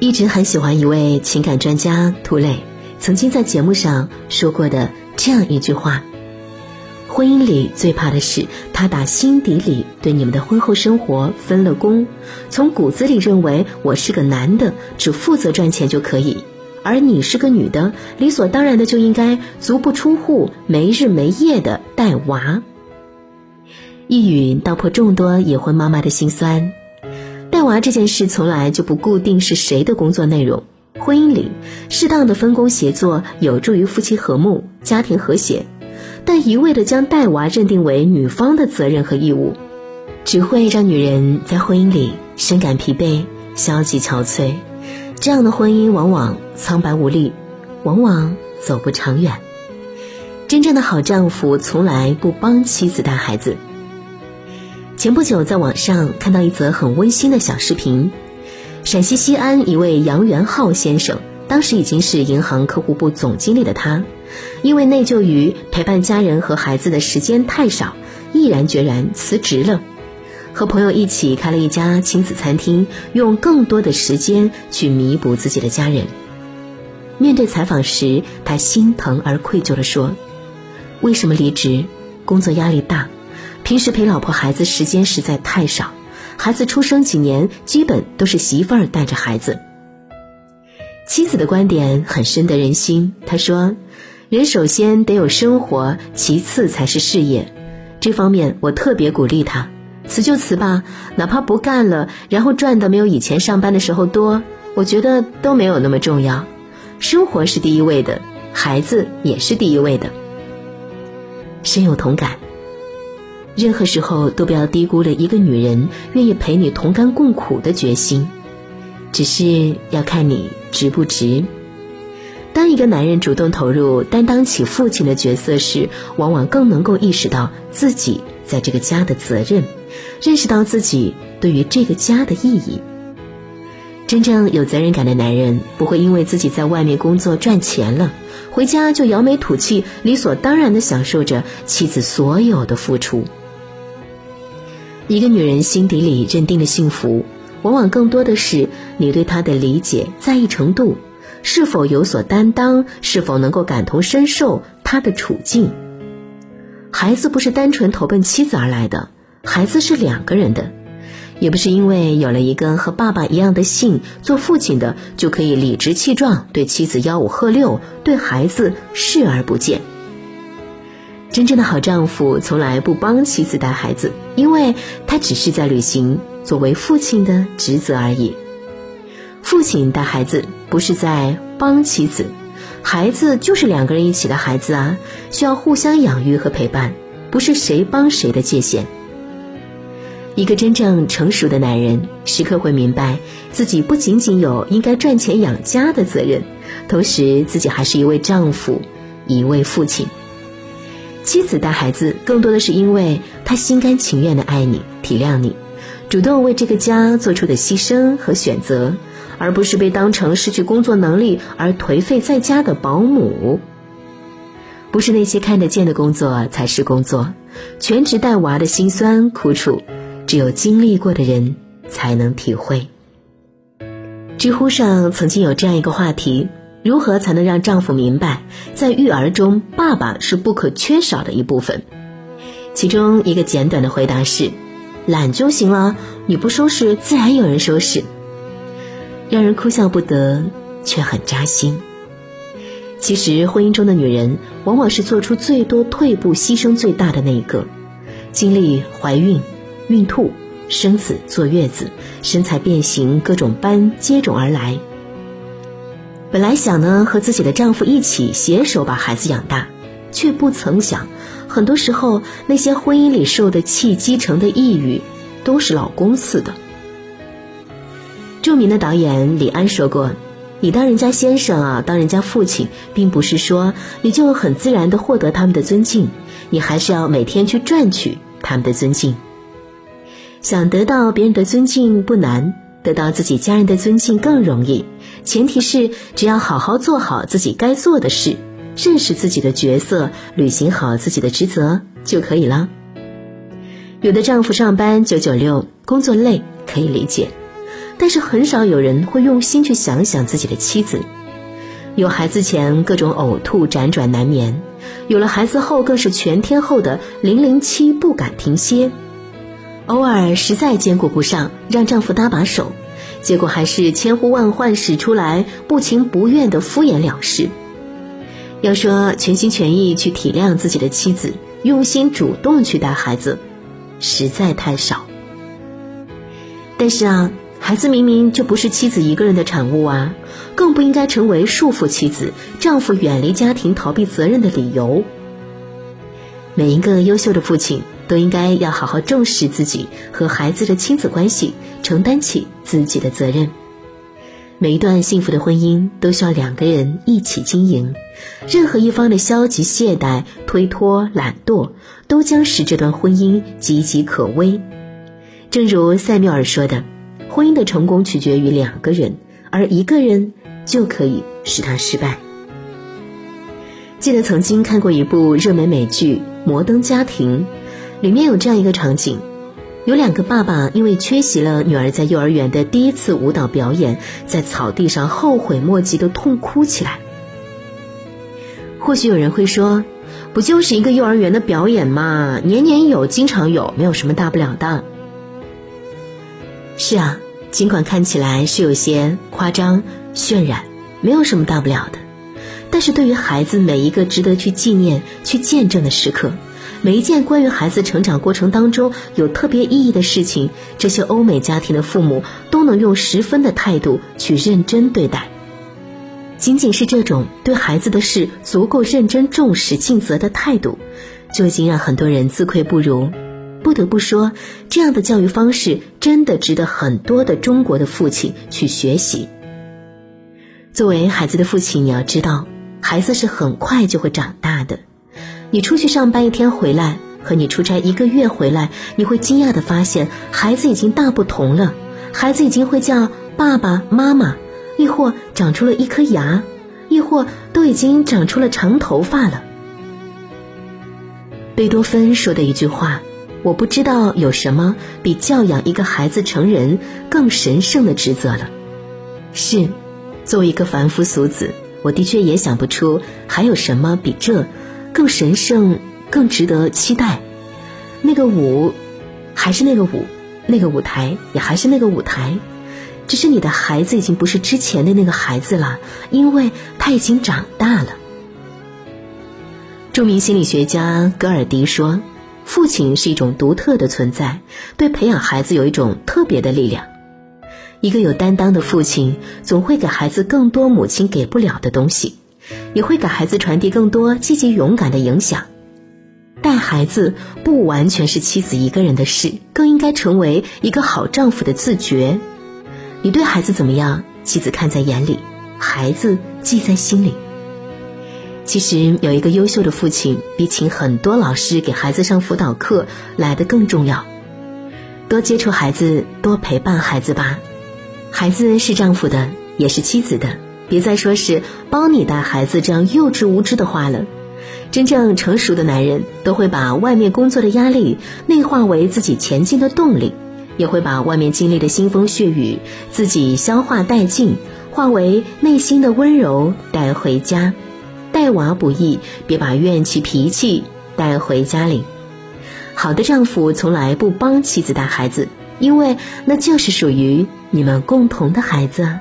一直很喜欢一位情感专家涂磊曾经在节目上说过的这样一句话：婚姻里最怕的是他打心底里对你们的婚后生活分了工，从骨子里认为我是个男的，只负责赚钱就可以，而你是个女的，理所当然的就应该足不出户、没日没夜的带娃。一语道破众多已婚妈妈的心酸。带娃这件事从来就不固定是谁的工作内容。婚姻里，适当的分工协作有助于夫妻和睦、家庭和谐，但一味的将带娃认定为女方的责任和义务，只会让女人在婚姻里深感疲惫、消极憔悴。这样的婚姻往往苍白无力，往往走不长远。真正的好丈夫从来不帮妻子带孩子。前不久，在网上看到一则很温馨的小视频。陕西西安一位杨元浩先生，当时已经是银行客户部总经理的他，因为内疚于陪伴家人和孩子的时间太少，毅然决然辞职了，和朋友一起开了一家亲子餐厅，用更多的时间去弥补自己的家人。面对采访时，他心疼而愧疚地说：“为什么离职？工作压力大。”平时陪老婆孩子时间实在太少，孩子出生几年，基本都是媳妇儿带着孩子。妻子的观点很深得人心。她说：“人首先得有生活，其次才是事业。这方面我特别鼓励他，辞就辞吧，哪怕不干了，然后赚的没有以前上班的时候多，我觉得都没有那么重要。生活是第一位的，孩子也是第一位的。”深有同感。任何时候都不要低估了一个女人愿意陪你同甘共苦的决心，只是要看你值不值。当一个男人主动投入、担当起父亲的角色时，往往更能够意识到自己在这个家的责任，认识到自己对于这个家的意义。真正有责任感的男人，不会因为自己在外面工作赚钱了，回家就扬眉吐气，理所当然的享受着妻子所有的付出。一个女人心底里认定的幸福，往往更多的是你对她的理解、在意程度，是否有所担当，是否能够感同身受她的处境。孩子不是单纯投奔妻子而来的，孩子是两个人的，也不是因为有了一个和爸爸一样的姓，做父亲的就可以理直气壮对妻子吆五喝六，对孩子视而不见。真正的好丈夫从来不帮妻子带孩子，因为他只是在履行作为父亲的职责而已。父亲带孩子不是在帮妻子，孩子就是两个人一起的孩子啊，需要互相养育和陪伴，不是谁帮谁的界限。一个真正成熟的男人，时刻会明白自己不仅仅有应该赚钱养家的责任，同时自己还是一位丈夫，一位父亲。妻子带孩子，更多的是因为她心甘情愿的爱你、体谅你，主动为这个家做出的牺牲和选择，而不是被当成失去工作能力而颓废在家的保姆。不是那些看得见的工作才是工作，全职带娃的辛酸苦楚，只有经历过的人才能体会。知乎上曾经有这样一个话题。如何才能让丈夫明白，在育儿中，爸爸是不可缺少的一部分？其中一个简短的回答是：懒就行了，你不收拾，自然有人收拾。让人哭笑不得，却很扎心。其实，婚姻中的女人往往是做出最多退步、牺牲最大的那一个，经历怀孕、孕吐、生子、坐月子，身材变形，各种斑接踵而来。本来想呢和自己的丈夫一起携手把孩子养大，却不曾想，很多时候那些婚姻里受的气积成的抑郁，都是老公赐的。著名的导演李安说过：“你当人家先生啊，当人家父亲，并不是说你就很自然的获得他们的尊敬，你还是要每天去赚取他们的尊敬。想得到别人的尊敬不难。”得到自己家人的尊敬更容易，前提是只要好好做好自己该做的事，认识自己的角色，履行好自己的职责就可以了。有的丈夫上班九九六，工作累可以理解，但是很少有人会用心去想想自己的妻子。有孩子前各种呕吐辗转难眠，有了孩子后更是全天候的零零七不敢停歇。偶尔实在兼顾不上，让丈夫搭把手，结果还是千呼万唤使出来，不情不愿的敷衍了事。要说全心全意去体谅自己的妻子，用心主动去带孩子，实在太少。但是啊。孩子明明就不是妻子一个人的产物啊，更不应该成为束缚妻子、丈夫远离家庭、逃避责任的理由。每一个优秀的父亲都应该要好好重视自己和孩子的亲子关系，承担起自己的责任。每一段幸福的婚姻都需要两个人一起经营，任何一方的消极懈怠、推脱、懒惰，都将使这段婚姻岌岌可危。正如塞缪尔说的。婚姻的成功取决于两个人，而一个人就可以使他失败。记得曾经看过一部热门美剧《摩登家庭》，里面有这样一个场景：有两个爸爸因为缺席了女儿在幼儿园的第一次舞蹈表演，在草地上后悔莫及的痛哭起来。或许有人会说：“不就是一个幼儿园的表演嘛，年年有，经常有，没有什么大不了的。”是啊，尽管看起来是有些夸张、渲染，没有什么大不了的，但是对于孩子每一个值得去纪念、去见证的时刻，每一件关于孩子成长过程当中有特别意义的事情，这些欧美家庭的父母都能用十分的态度去认真对待。仅仅是这种对孩子的事足够认真、重视、尽责的态度，就已经让很多人自愧不如。不得不说，这样的教育方式真的值得很多的中国的父亲去学习。作为孩子的父亲，你要知道，孩子是很快就会长大的。你出去上班一天回来，和你出差一个月回来，你会惊讶的发现，孩子已经大不同了。孩子已经会叫爸爸妈妈，亦或长出了一颗牙，亦或都已经长出了长头发了。贝多芬说的一句话。我不知道有什么比教养一个孩子成人更神圣的职责了。是，作为一个凡夫俗子，我的确也想不出还有什么比这更神圣、更值得期待。那个舞，还是那个舞；那个舞台，也还是那个舞台。只是你的孩子已经不是之前的那个孩子了，因为他已经长大了。著名心理学家格尔迪说。父亲是一种独特的存在，对培养孩子有一种特别的力量。一个有担当的父亲，总会给孩子更多母亲给不了的东西，也会给孩子传递更多积极勇敢的影响。带孩子不完全是妻子一个人的事，更应该成为一个好丈夫的自觉。你对孩子怎么样，妻子看在眼里，孩子记在心里。其实有一个优秀的父亲，比请很多老师给孩子上辅导课来的更重要。多接触孩子，多陪伴孩子吧。孩子是丈夫的，也是妻子的，别再说是帮你带孩子这样幼稚无知的话了。真正成熟的男人，都会把外面工作的压力内化为自己前进的动力，也会把外面经历的腥风血雨自己消化殆尽，化为内心的温柔带回家。带娃不易，别把怨气脾气带回家里。好的丈夫从来不帮妻子带孩子，因为那就是属于你们共同的孩子。